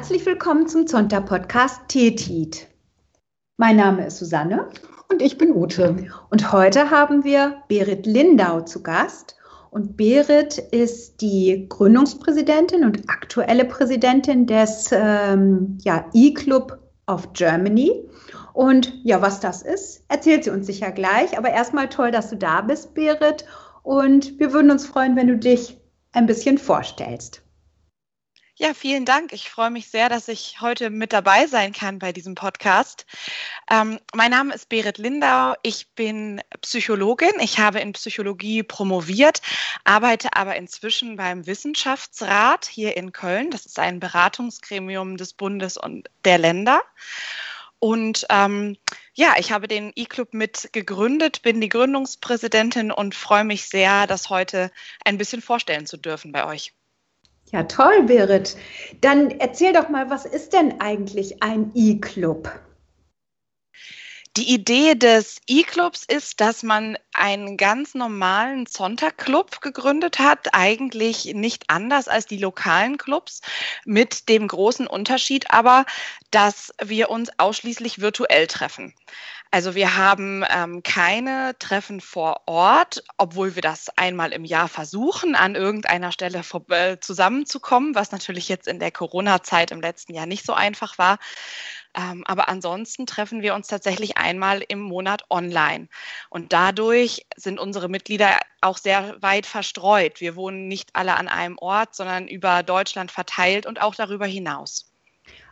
Herzlich willkommen zum Zonta-Podcast Tetit. Mein Name ist Susanne. Und ich bin Ute. Und heute haben wir Berit Lindau zu Gast. Und Berit ist die Gründungspräsidentin und aktuelle Präsidentin des ähm, ja, E-Club of Germany. Und ja, was das ist, erzählt sie uns sicher gleich. Aber erstmal toll, dass du da bist, Berit. Und wir würden uns freuen, wenn du dich ein bisschen vorstellst. Ja, vielen Dank. Ich freue mich sehr, dass ich heute mit dabei sein kann bei diesem Podcast. Ähm, mein Name ist Berit Lindau. Ich bin Psychologin. Ich habe in Psychologie promoviert, arbeite aber inzwischen beim Wissenschaftsrat hier in Köln. Das ist ein Beratungsgremium des Bundes und der Länder. Und ähm, ja, ich habe den E-Club mit gegründet, bin die Gründungspräsidentin und freue mich sehr, das heute ein bisschen vorstellen zu dürfen bei euch. Ja, toll, Berit. Dann erzähl doch mal, was ist denn eigentlich ein E-Club? Die Idee des E-Clubs ist, dass man einen ganz normalen Zonta-Club gegründet hat, eigentlich nicht anders als die lokalen Clubs, mit dem großen Unterschied aber, dass wir uns ausschließlich virtuell treffen. Also wir haben ähm, keine Treffen vor Ort, obwohl wir das einmal im Jahr versuchen, an irgendeiner Stelle vor, äh, zusammenzukommen, was natürlich jetzt in der Corona-Zeit im letzten Jahr nicht so einfach war. Ähm, aber ansonsten treffen wir uns tatsächlich einmal im Monat online. Und dadurch sind unsere Mitglieder auch sehr weit verstreut. Wir wohnen nicht alle an einem Ort, sondern über Deutschland verteilt und auch darüber hinaus.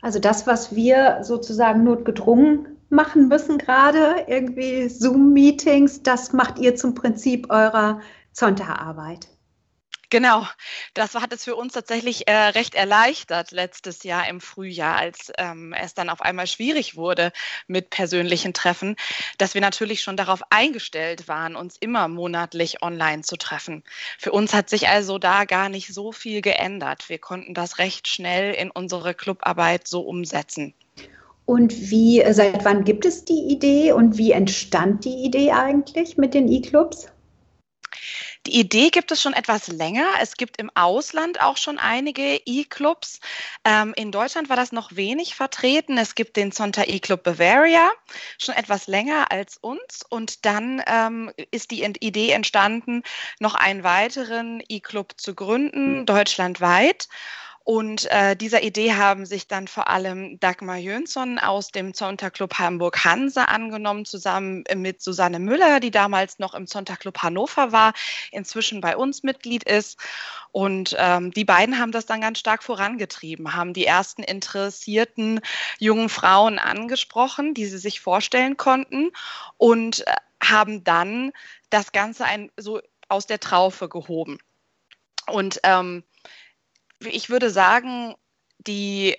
Also das, was wir sozusagen notgedrungen machen müssen gerade, irgendwie Zoom-Meetings, das macht ihr zum Prinzip eurer Zonta-Arbeit. Genau, das hat es für uns tatsächlich äh, recht erleichtert letztes Jahr im Frühjahr, als ähm, es dann auf einmal schwierig wurde mit persönlichen Treffen, dass wir natürlich schon darauf eingestellt waren, uns immer monatlich online zu treffen. Für uns hat sich also da gar nicht so viel geändert. Wir konnten das recht schnell in unsere Clubarbeit so umsetzen. Und wie, seit wann gibt es die Idee und wie entstand die Idee eigentlich mit den E-Clubs? Die Idee gibt es schon etwas länger. Es gibt im Ausland auch schon einige E-Clubs. Ähm, in Deutschland war das noch wenig vertreten. Es gibt den Zonta E-Club Bavaria, schon etwas länger als uns. Und dann ähm, ist die Idee entstanden, noch einen weiteren E-Club zu gründen, deutschlandweit. Und äh, dieser Idee haben sich dann vor allem Dagmar Jönsson aus dem Zonta-Club Hamburg Hanse angenommen, zusammen mit Susanne Müller, die damals noch im Zonta-Club Hannover war, inzwischen bei uns Mitglied ist. Und ähm, die beiden haben das dann ganz stark vorangetrieben, haben die ersten interessierten jungen Frauen angesprochen, die sie sich vorstellen konnten und äh, haben dann das Ganze ein, so aus der Traufe gehoben. Und ähm, ich würde sagen, die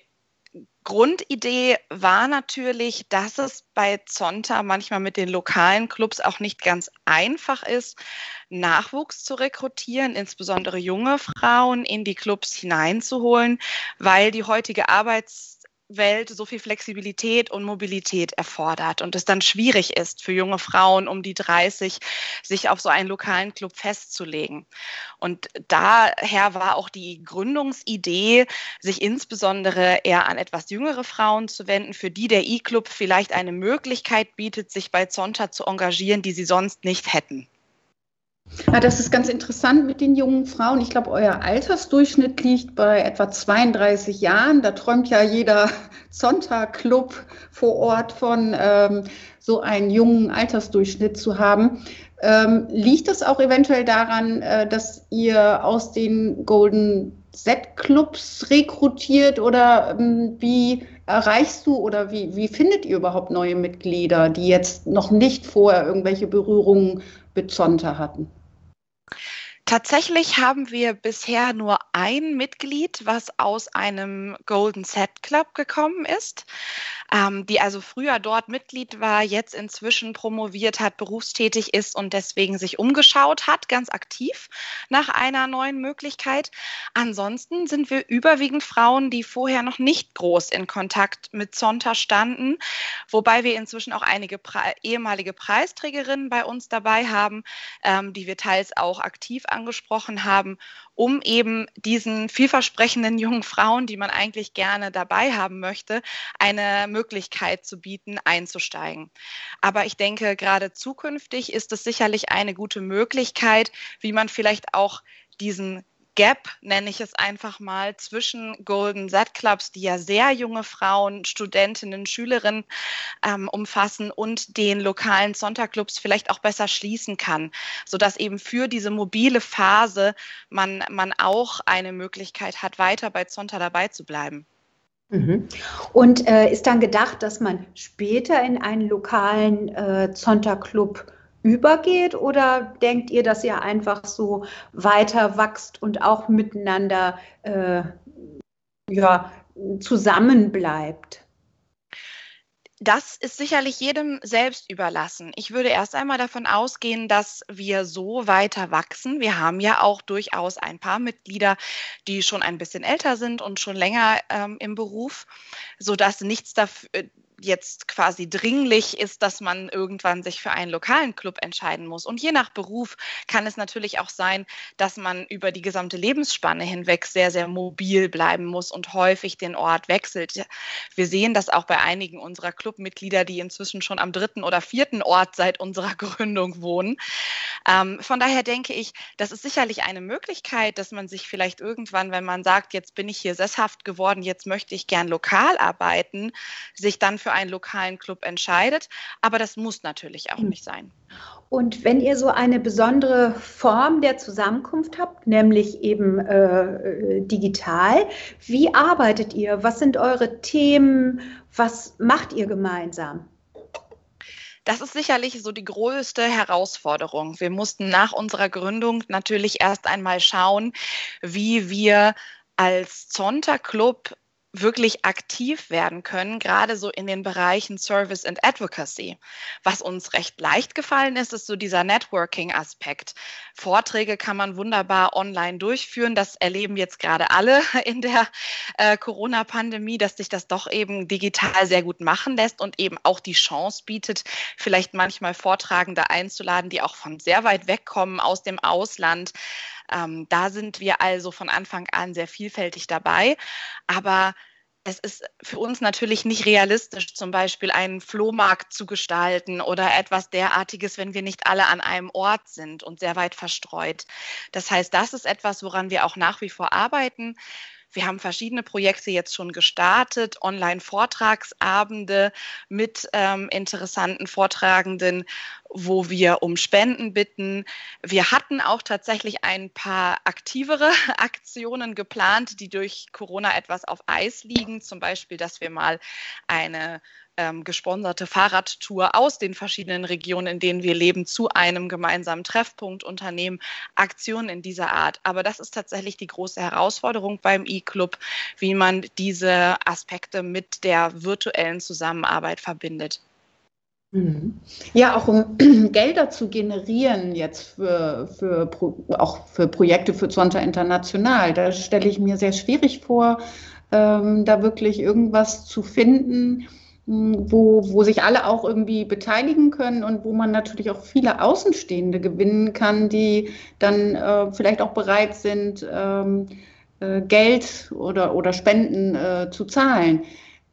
Grundidee war natürlich, dass es bei Zonta manchmal mit den lokalen Clubs auch nicht ganz einfach ist, Nachwuchs zu rekrutieren, insbesondere junge Frauen in die Clubs hineinzuholen, weil die heutige Arbeits Welt so viel Flexibilität und Mobilität erfordert und es dann schwierig ist für junge Frauen um die 30, sich auf so einen lokalen Club festzulegen. Und daher war auch die Gründungsidee, sich insbesondere eher an etwas jüngere Frauen zu wenden, für die der E-Club vielleicht eine Möglichkeit bietet, sich bei Zonta zu engagieren, die sie sonst nicht hätten. Ja, das ist ganz interessant mit den jungen Frauen. Ich glaube, euer Altersdurchschnitt liegt bei etwa 32 Jahren. Da träumt ja jeder Sonntag-Club vor Ort von ähm, so einen jungen Altersdurchschnitt zu haben. Ähm, liegt das auch eventuell daran, äh, dass ihr aus den Golden Set-Clubs rekrutiert oder ähm, wie erreichst du oder wie, wie findet ihr überhaupt neue Mitglieder, die jetzt noch nicht vorher irgendwelche Berührungen mit Zonta hatten? Tatsächlich haben wir bisher nur ein Mitglied, was aus einem Golden Set Club gekommen ist ähm, die also früher dort Mitglied war, jetzt inzwischen promoviert hat, berufstätig ist und deswegen sich umgeschaut hat, ganz aktiv nach einer neuen Möglichkeit. Ansonsten sind wir überwiegend Frauen, die vorher noch nicht groß in Kontakt mit Zonta standen, wobei wir inzwischen auch einige Pre ehemalige Preisträgerinnen bei uns dabei haben, ähm, die wir teils auch aktiv angesprochen haben, um eben diesen vielversprechenden jungen Frauen, die man eigentlich gerne dabei haben möchte, eine Möglichkeit zu bieten, einzusteigen. Aber ich denke, gerade zukünftig ist es sicherlich eine gute Möglichkeit, wie man vielleicht auch diesen Gap, nenne ich es einfach mal, zwischen Golden Z Clubs, die ja sehr junge Frauen, Studentinnen, Schülerinnen ähm, umfassen und den lokalen Sonntagclubs vielleicht auch besser schließen kann, sodass eben für diese mobile Phase man, man auch eine Möglichkeit hat, weiter bei Zonta dabei zu bleiben. Mhm. Und äh, ist dann gedacht, dass man später in einen lokalen äh, Zonta-Club übergeht oder denkt ihr, dass ihr einfach so weiter wachst und auch miteinander äh, ja, zusammenbleibt? Das ist sicherlich jedem selbst überlassen. Ich würde erst einmal davon ausgehen, dass wir so weiter wachsen. Wir haben ja auch durchaus ein paar Mitglieder, die schon ein bisschen älter sind und schon länger ähm, im Beruf, sodass nichts dafür jetzt quasi dringlich ist, dass man irgendwann sich für einen lokalen Club entscheiden muss. Und je nach Beruf kann es natürlich auch sein, dass man über die gesamte Lebensspanne hinweg sehr, sehr mobil bleiben muss und häufig den Ort wechselt. Wir sehen das auch bei einigen unserer Clubmitglieder, die inzwischen schon am dritten oder vierten Ort seit unserer Gründung wohnen. Ähm, von daher denke ich, das ist sicherlich eine Möglichkeit, dass man sich vielleicht irgendwann, wenn man sagt, jetzt bin ich hier sesshaft geworden, jetzt möchte ich gern lokal arbeiten, sich dann für für einen lokalen Club entscheidet. Aber das muss natürlich auch hm. nicht sein. Und wenn ihr so eine besondere Form der Zusammenkunft habt, nämlich eben äh, digital, wie arbeitet ihr? Was sind eure Themen? Was macht ihr gemeinsam? Das ist sicherlich so die größte Herausforderung. Wir mussten nach unserer Gründung natürlich erst einmal schauen, wie wir als Zonta Club wirklich aktiv werden können, gerade so in den Bereichen Service and Advocacy. Was uns recht leicht gefallen ist, ist so dieser Networking-Aspekt. Vorträge kann man wunderbar online durchführen. Das erleben jetzt gerade alle in der äh, Corona-Pandemie, dass sich das doch eben digital sehr gut machen lässt und eben auch die Chance bietet, vielleicht manchmal Vortragende einzuladen, die auch von sehr weit weg kommen aus dem Ausland ähm, da sind wir also von Anfang an sehr vielfältig dabei. Aber es ist für uns natürlich nicht realistisch, zum Beispiel einen Flohmarkt zu gestalten oder etwas derartiges, wenn wir nicht alle an einem Ort sind und sehr weit verstreut. Das heißt, das ist etwas, woran wir auch nach wie vor arbeiten. Wir haben verschiedene Projekte jetzt schon gestartet, Online-Vortragsabende mit ähm, interessanten Vortragenden, wo wir um Spenden bitten. Wir hatten auch tatsächlich ein paar aktivere Aktionen geplant, die durch Corona etwas auf Eis liegen. Zum Beispiel, dass wir mal eine ähm, gesponserte Fahrradtour aus den verschiedenen Regionen, in denen wir leben, zu einem gemeinsamen Treffpunkt unternehmen, Aktionen in dieser Art. Aber das ist tatsächlich die große Herausforderung beim E-Club, wie man diese Aspekte mit der virtuellen Zusammenarbeit verbindet. Mhm. Ja, auch um Gelder zu generieren jetzt für, für auch für Projekte für Zonta International, da stelle ich mir sehr schwierig vor, ähm, da wirklich irgendwas zu finden, wo, wo sich alle auch irgendwie beteiligen können und wo man natürlich auch viele Außenstehende gewinnen kann, die dann äh, vielleicht auch bereit sind, ähm, äh, Geld oder, oder Spenden äh, zu zahlen.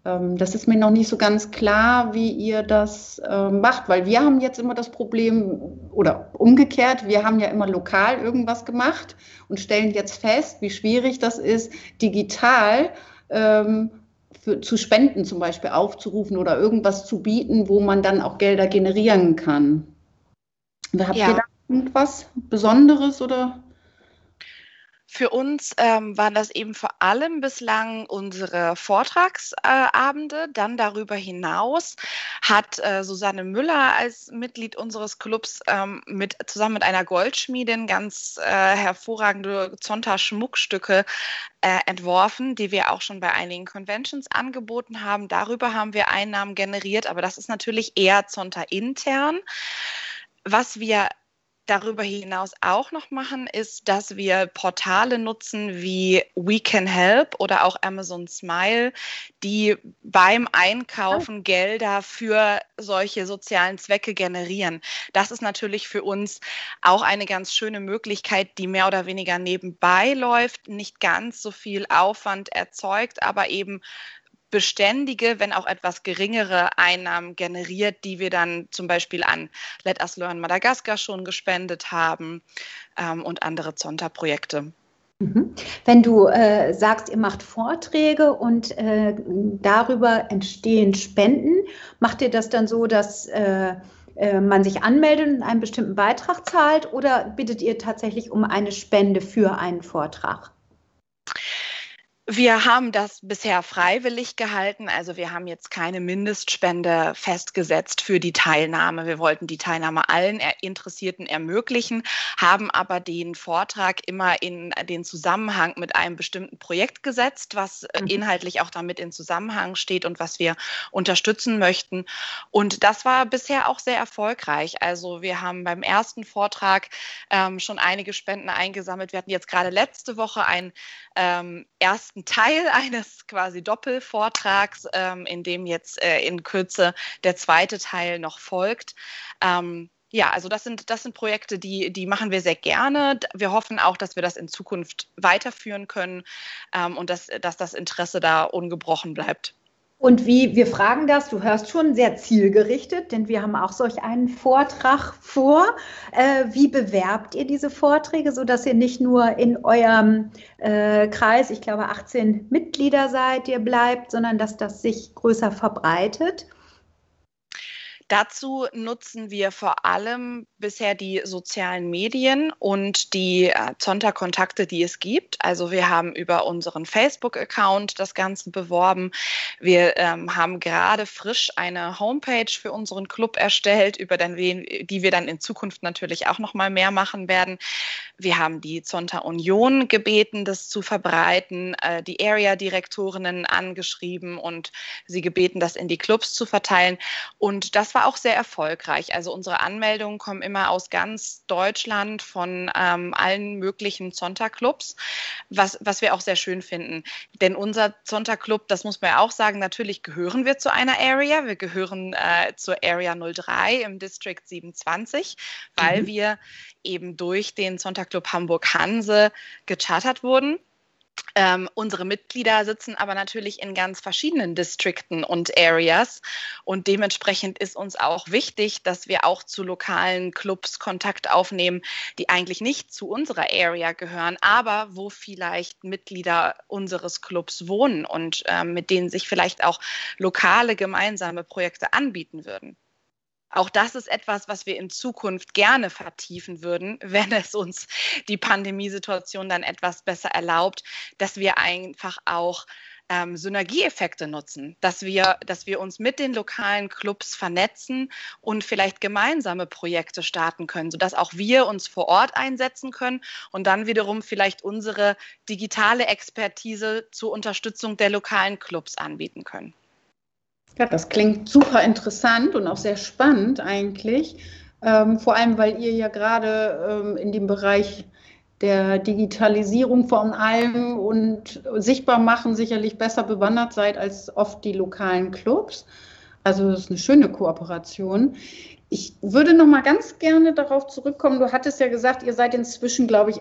Ähm, das ist mir noch nicht so ganz klar, wie ihr das äh, macht, weil wir haben jetzt immer das Problem, oder umgekehrt, wir haben ja immer lokal irgendwas gemacht und stellen jetzt fest, wie schwierig das ist, digital ähm, für, zu Spenden zum Beispiel aufzurufen oder irgendwas zu bieten, wo man dann auch Gelder generieren kann. Habt ja. ihr da irgendwas Besonderes oder? Für uns ähm, waren das eben vor allem bislang unsere Vortragsabende. Dann darüber hinaus hat äh, Susanne Müller als Mitglied unseres Clubs ähm, mit, zusammen mit einer Goldschmiedin ganz äh, hervorragende Zonta-Schmuckstücke äh, entworfen, die wir auch schon bei einigen Conventions angeboten haben. Darüber haben wir Einnahmen generiert, aber das ist natürlich eher Zonta intern. Was wir darüber hinaus auch noch machen, ist, dass wir Portale nutzen wie We Can Help oder auch Amazon Smile, die beim Einkaufen Gelder für solche sozialen Zwecke generieren. Das ist natürlich für uns auch eine ganz schöne Möglichkeit, die mehr oder weniger nebenbei läuft, nicht ganz so viel Aufwand erzeugt, aber eben beständige, wenn auch etwas geringere Einnahmen generiert, die wir dann zum Beispiel an Let Us Learn Madagaskar schon gespendet haben ähm, und andere Zonta-Projekte. Mhm. Wenn du äh, sagst, ihr macht Vorträge und äh, darüber entstehen Spenden, macht ihr das dann so, dass äh, äh man sich anmeldet und einen bestimmten Beitrag zahlt oder bittet ihr tatsächlich um eine Spende für einen Vortrag? Wir haben das bisher freiwillig gehalten. Also wir haben jetzt keine Mindestspende festgesetzt für die Teilnahme. Wir wollten die Teilnahme allen Interessierten ermöglichen, haben aber den Vortrag immer in den Zusammenhang mit einem bestimmten Projekt gesetzt, was äh, mhm. inhaltlich auch damit in Zusammenhang steht und was wir unterstützen möchten. Und das war bisher auch sehr erfolgreich. Also wir haben beim ersten Vortrag ähm, schon einige Spenden eingesammelt. Wir hatten jetzt gerade letzte Woche ein ähm, ersten Teil eines quasi Doppelvortrags, ähm, in dem jetzt äh, in Kürze der zweite Teil noch folgt. Ähm, ja, also das sind, das sind Projekte, die, die machen wir sehr gerne. Wir hoffen auch, dass wir das in Zukunft weiterführen können ähm, und dass, dass das Interesse da ungebrochen bleibt. Und wie, wir fragen das, du hörst schon sehr zielgerichtet, denn wir haben auch solch einen Vortrag vor. Äh, wie bewerbt ihr diese Vorträge, sodass ihr nicht nur in eurem äh, Kreis, ich glaube 18 Mitglieder seid, ihr bleibt, sondern dass das sich größer verbreitet? Dazu nutzen wir vor allem bisher die sozialen Medien und die äh, Zonta-Kontakte, die es gibt. Also wir haben über unseren Facebook-Account das Ganze beworben. Wir ähm, haben gerade frisch eine Homepage für unseren Club erstellt, über den, die wir dann in Zukunft natürlich auch noch mal mehr machen werden. Wir haben die Zonta Union gebeten, das zu verbreiten, äh, die Area-Direktorinnen angeschrieben und sie gebeten, das in die Clubs zu verteilen. Und das war auch sehr erfolgreich. Also unsere Anmeldungen kommen immer aus ganz Deutschland von ähm, allen möglichen Zonta-Clubs, was, was wir auch sehr schön finden. Denn unser Zonta-Club, das muss man ja auch sagen, natürlich gehören wir zu einer Area. Wir gehören äh, zur Area 03 im District 27, weil mhm. wir eben durch den Zonta-Club Hamburg-Hanse gechartert wurden. Ähm, unsere Mitglieder sitzen aber natürlich in ganz verschiedenen Distrikten und Areas und dementsprechend ist uns auch wichtig, dass wir auch zu lokalen Clubs Kontakt aufnehmen, die eigentlich nicht zu unserer Area gehören, aber wo vielleicht Mitglieder unseres Clubs wohnen und ähm, mit denen sich vielleicht auch lokale gemeinsame Projekte anbieten würden. Auch das ist etwas, was wir in Zukunft gerne vertiefen würden, wenn es uns die Pandemiesituation dann etwas besser erlaubt, dass wir einfach auch ähm, Synergieeffekte nutzen, dass wir, dass wir uns mit den lokalen Clubs vernetzen und vielleicht gemeinsame Projekte starten können, sodass auch wir uns vor Ort einsetzen können und dann wiederum vielleicht unsere digitale Expertise zur Unterstützung der lokalen Clubs anbieten können. Ja, das klingt super interessant und auch sehr spannend eigentlich. Ähm, vor allem, weil ihr ja gerade ähm, in dem Bereich der Digitalisierung von allem und sichtbar machen sicherlich besser bewandert seid als oft die lokalen Clubs. Also das ist eine schöne Kooperation. Ich würde noch mal ganz gerne darauf zurückkommen. Du hattest ja gesagt, ihr seid inzwischen, glaube ich,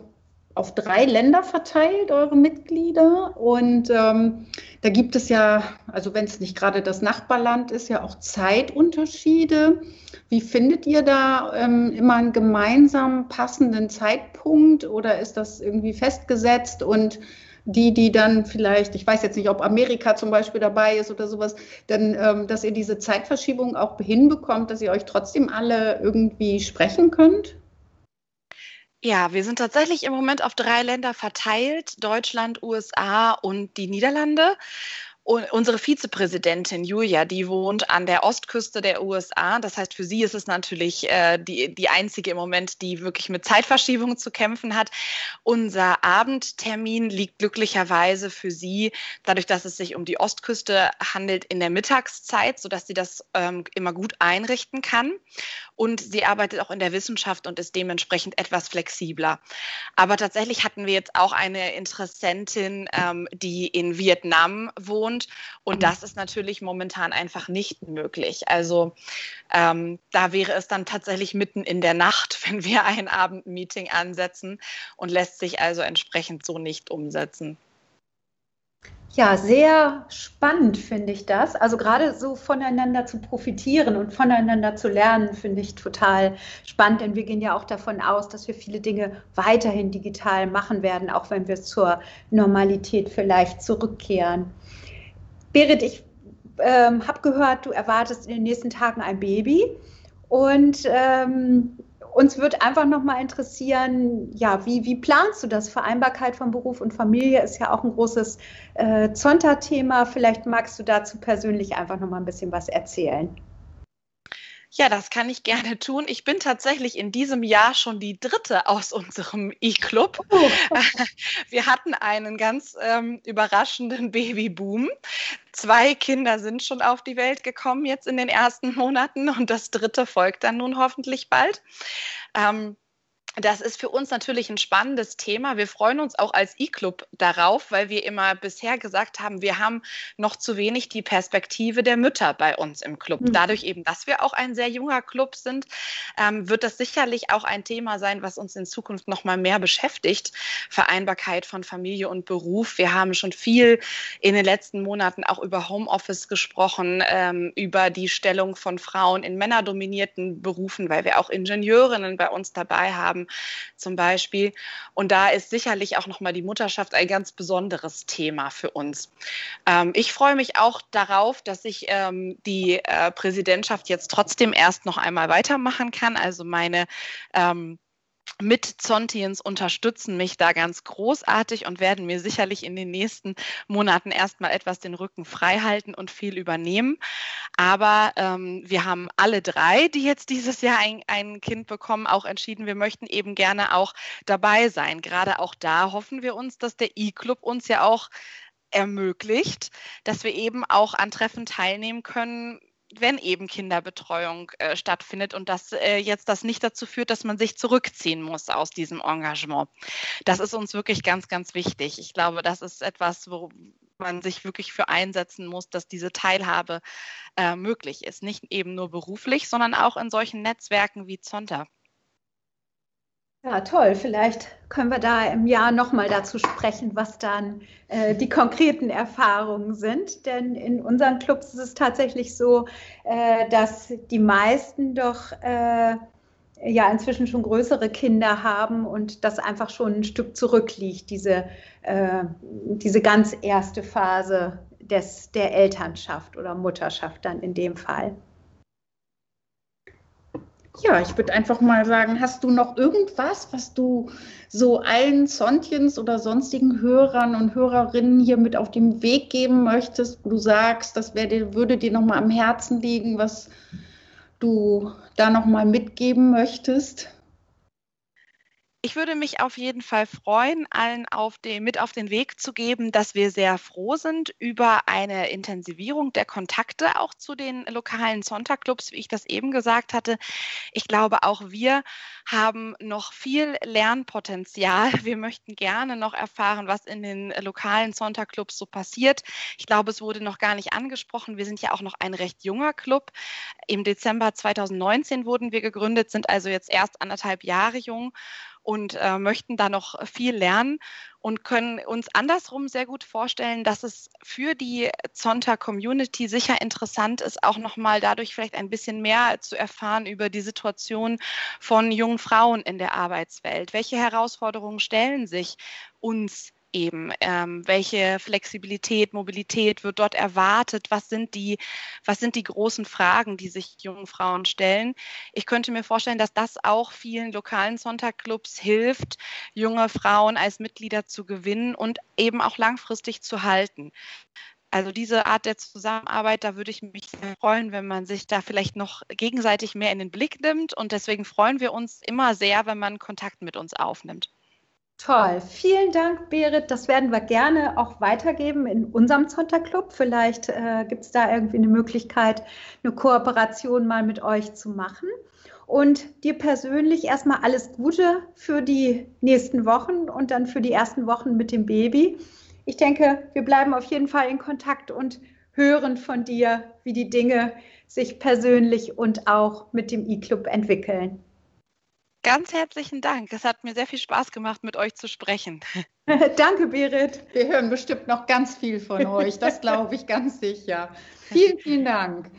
auf drei Länder verteilt, eure Mitglieder. Und ähm, da gibt es ja, also wenn es nicht gerade das Nachbarland ist, ja auch Zeitunterschiede. Wie findet ihr da ähm, immer einen gemeinsamen passenden Zeitpunkt oder ist das irgendwie festgesetzt und die, die dann vielleicht, ich weiß jetzt nicht, ob Amerika zum Beispiel dabei ist oder sowas, dann, ähm, dass ihr diese Zeitverschiebung auch hinbekommt, dass ihr euch trotzdem alle irgendwie sprechen könnt? Ja, wir sind tatsächlich im Moment auf drei Länder verteilt, Deutschland, USA und die Niederlande. Unsere Vizepräsidentin Julia, die wohnt an der Ostküste der USA. Das heißt, für sie ist es natürlich äh, die, die einzige im Moment, die wirklich mit Zeitverschiebung zu kämpfen hat. Unser Abendtermin liegt glücklicherweise für sie, dadurch, dass es sich um die Ostküste handelt, in der Mittagszeit, sodass sie das ähm, immer gut einrichten kann. Und sie arbeitet auch in der Wissenschaft und ist dementsprechend etwas flexibler. Aber tatsächlich hatten wir jetzt auch eine Interessentin, ähm, die in Vietnam wohnt wohnt. Und mhm. das ist natürlich momentan einfach nicht möglich. Also ähm, da wäre es dann tatsächlich mitten in der Nacht, wenn wir ein Abendmeeting ansetzen und lässt sich also entsprechend so nicht umsetzen. Ja, sehr spannend finde ich das. Also gerade so voneinander zu profitieren und voneinander zu lernen, finde ich total spannend, denn wir gehen ja auch davon aus, dass wir viele Dinge weiterhin digital machen werden, auch wenn wir zur Normalität vielleicht zurückkehren. Berit, ich ähm, habe gehört, du erwartest in den nächsten Tagen ein Baby und ähm, uns wird einfach noch mal interessieren, ja, wie, wie planst du das? Vereinbarkeit von Beruf und Familie ist ja auch ein großes äh, Zonta-Thema. Vielleicht magst du dazu persönlich einfach noch mal ein bisschen was erzählen. Ja, das kann ich gerne tun. Ich bin tatsächlich in diesem Jahr schon die dritte aus unserem E-Club. Oh. Wir hatten einen ganz ähm, überraschenden Babyboom. Zwei Kinder sind schon auf die Welt gekommen jetzt in den ersten Monaten und das dritte folgt dann nun hoffentlich bald. Ähm, das ist für uns natürlich ein spannendes Thema. Wir freuen uns auch als E-Club darauf, weil wir immer bisher gesagt haben, wir haben noch zu wenig die Perspektive der Mütter bei uns im Club. Mhm. Dadurch eben, dass wir auch ein sehr junger Club sind, ähm, wird das sicherlich auch ein Thema sein, was uns in Zukunft noch mal mehr beschäftigt. Vereinbarkeit von Familie und Beruf. Wir haben schon viel in den letzten Monaten auch über Homeoffice gesprochen, ähm, über die Stellung von Frauen in männerdominierten Berufen, weil wir auch Ingenieurinnen bei uns dabei haben zum Beispiel. Und da ist sicherlich auch nochmal die Mutterschaft ein ganz besonderes Thema für uns. Ähm, ich freue mich auch darauf, dass ich ähm, die äh, Präsidentschaft jetzt trotzdem erst noch einmal weitermachen kann. Also meine ähm, mit Zontiens unterstützen mich da ganz großartig und werden mir sicherlich in den nächsten Monaten erstmal etwas den Rücken frei halten und viel übernehmen. Aber ähm, wir haben alle drei, die jetzt dieses Jahr ein, ein Kind bekommen, auch entschieden, wir möchten eben gerne auch dabei sein. Gerade auch da hoffen wir uns, dass der E-Club uns ja auch ermöglicht, dass wir eben auch an Treffen teilnehmen können, wenn eben Kinderbetreuung äh, stattfindet und dass äh, jetzt das nicht dazu führt, dass man sich zurückziehen muss aus diesem Engagement. Das ist uns wirklich ganz, ganz wichtig. Ich glaube, das ist etwas, wo man sich wirklich für einsetzen muss, dass diese Teilhabe äh, möglich ist. Nicht eben nur beruflich, sondern auch in solchen Netzwerken wie Zonta. Ja, toll. Vielleicht können wir da im Jahr nochmal dazu sprechen, was dann äh, die konkreten Erfahrungen sind. Denn in unseren Clubs ist es tatsächlich so, äh, dass die meisten doch äh, ja inzwischen schon größere Kinder haben und das einfach schon ein Stück zurückliegt, diese, äh, diese ganz erste Phase des, der Elternschaft oder Mutterschaft dann in dem Fall. Ja, ich würde einfach mal sagen, hast du noch irgendwas, was du so allen Zontchens oder sonstigen Hörern und Hörerinnen hier mit auf den Weg geben möchtest, wo du sagst, das dir, würde dir nochmal am Herzen liegen, was du da nochmal mitgeben möchtest? Ich würde mich auf jeden Fall freuen, allen auf den, mit auf den Weg zu geben, dass wir sehr froh sind über eine Intensivierung der Kontakte auch zu den lokalen Sonntagclubs, wie ich das eben gesagt hatte. Ich glaube, auch wir haben noch viel Lernpotenzial. Wir möchten gerne noch erfahren, was in den lokalen Sonntagclubs so passiert. Ich glaube, es wurde noch gar nicht angesprochen. Wir sind ja auch noch ein recht junger Club. Im Dezember 2019 wurden wir gegründet, sind also jetzt erst anderthalb Jahre jung und äh, möchten da noch viel lernen und können uns andersrum sehr gut vorstellen, dass es für die Zonta Community sicher interessant ist, auch nochmal dadurch vielleicht ein bisschen mehr zu erfahren über die Situation von jungen Frauen in der Arbeitswelt. Welche Herausforderungen stellen sich uns eben? Ähm, welche Flexibilität, Mobilität wird dort erwartet? Was sind, die, was sind die großen Fragen, die sich jungen Frauen stellen? Ich könnte mir vorstellen, dass das auch vielen lokalen Sonntagclubs hilft, junge Frauen als Mitglieder zu gewinnen und eben auch langfristig zu halten. Also diese Art der Zusammenarbeit, da würde ich mich sehr freuen, wenn man sich da vielleicht noch gegenseitig mehr in den Blick nimmt. Und deswegen freuen wir uns immer sehr, wenn man Kontakt mit uns aufnimmt. Toll, vielen Dank, Berit. Das werden wir gerne auch weitergeben in unserem Zonterclub. Vielleicht äh, gibt es da irgendwie eine Möglichkeit, eine Kooperation mal mit euch zu machen. Und dir persönlich erstmal alles Gute für die nächsten Wochen und dann für die ersten Wochen mit dem Baby. Ich denke, wir bleiben auf jeden Fall in Kontakt und hören von dir, wie die Dinge sich persönlich und auch mit dem E-Club entwickeln. Ganz herzlichen Dank. Es hat mir sehr viel Spaß gemacht, mit euch zu sprechen. Danke, Berit. Wir hören bestimmt noch ganz viel von euch. Das glaube ich ganz sicher. Vielen, vielen Dank.